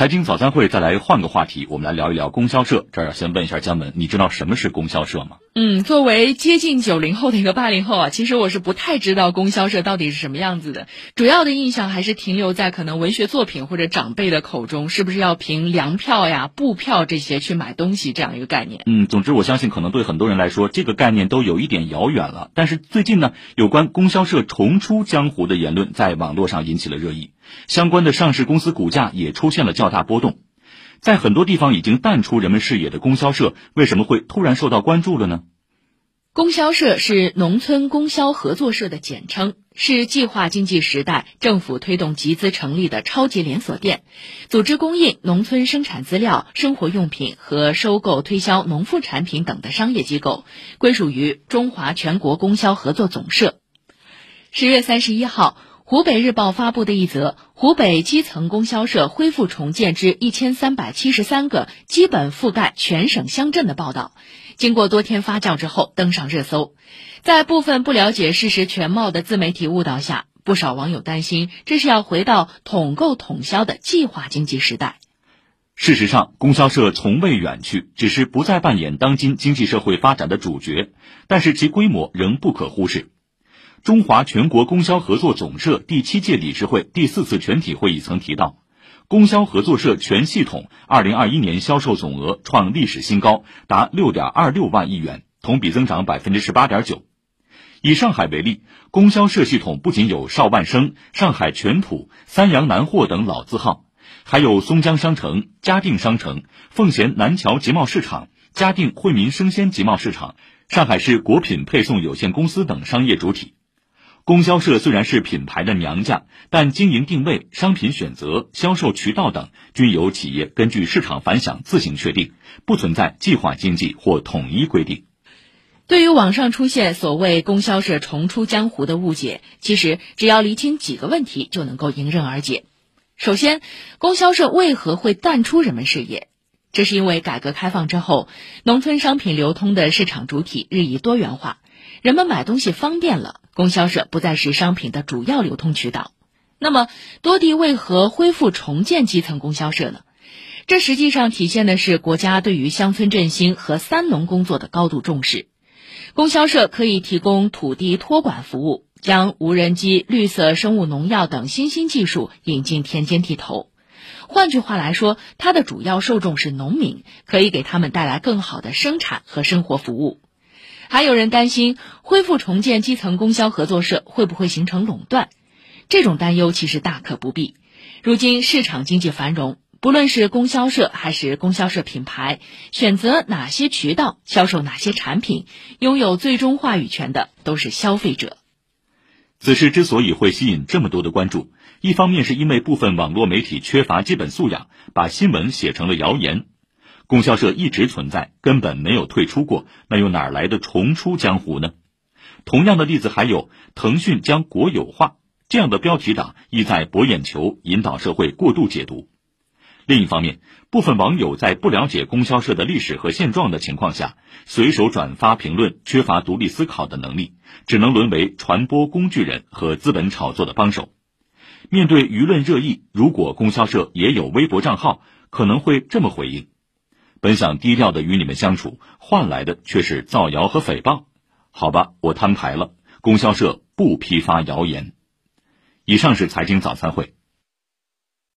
财经早餐会，再来换个话题，我们来聊一聊供销社。这儿要先问一下姜文，你知道什么是供销社吗？嗯，作为接近九零后的一个八零后啊，其实我是不太知道供销社到底是什么样子的。主要的印象还是停留在可能文学作品或者长辈的口中，是不是要凭粮票呀、布票这些去买东西这样一个概念？嗯，总之我相信可能对很多人来说，这个概念都有一点遥远了。但是最近呢，有关供销社重出江湖的言论在网络上引起了热议，相关的上市公司股价也出现了较大波动。在很多地方已经淡出人们视野的供销社，为什么会突然受到关注了呢？供销社是农村供销合作社的简称，是计划经济时代政府推动集资成立的超级连锁店，组织供应农村生产资料、生活用品和收购推销农副产品等的商业机构，归属于中华全国供销合作总社。十月三十一号。湖北日报发布的一则湖北基层供销社恢复重建至一千三百七十三个，基本覆盖全省乡镇的报道，经过多天发酵之后登上热搜。在部分不了解事实全貌的自媒体误导下，不少网友担心这是要回到统购统销的计划经济时代。事实上，供销社从未远去，只是不再扮演当今经济社会发展的主角，但是其规模仍不可忽视。中华全国供销合作总社第七届理事会第四次全体会议曾提到，供销合作社全系统二零二一年销售总额创历史新高，达六点二六万亿元，同比增长百分之十八点九。以上海为例，供销社系统不仅有邵万生、上海全土、三洋南货等老字号，还有松江商城、嘉定商城、奉贤南桥集贸市场、嘉定惠民生鲜集贸市场、上海市果品配送有限公司等商业主体。供销社虽然是品牌的娘家，但经营定位、商品选择、销售渠道等均由企业根据市场反响自行确定，不存在计划经济或统一规定。对于网上出现所谓供销社重出江湖的误解，其实只要厘清几个问题就能够迎刃而解。首先，供销社为何会淡出人们视野？这是因为改革开放之后，农村商品流通的市场主体日益多元化。人们买东西方便了，供销社不再是商品的主要流通渠道。那么，多地为何恢复重建基层供销社呢？这实际上体现的是国家对于乡村振兴和三农工作的高度重视。供销社可以提供土地托管服务，将无人机、绿色生物农药等新兴技术引进田间地头。换句话来说，它的主要受众是农民，可以给他们带来更好的生产和生活服务。还有人担心恢复重建基层供销合作社会不会形成垄断，这种担忧其实大可不必。如今市场经济繁荣，不论是供销社还是供销社品牌，选择哪些渠道销售哪些产品，拥有最终话语权的都是消费者。此事之所以会吸引这么多的关注，一方面是因为部分网络媒体缺乏基本素养，把新闻写成了谣言。供销社一直存在，根本没有退出过，那又哪来的重出江湖呢？同样的例子还有腾讯将国有化这样的标题党，意在博眼球，引导社会过度解读。另一方面，部分网友在不了解供销社的历史和现状的情况下，随手转发评论，缺乏独立思考的能力，只能沦为传播工具人和资本炒作的帮手。面对舆论热议，如果供销社也有微博账号，可能会这么回应。本想低调的与你们相处，换来的却是造谣和诽谤。好吧，我摊牌了，供销社不批发谣言。以上是财经早餐会。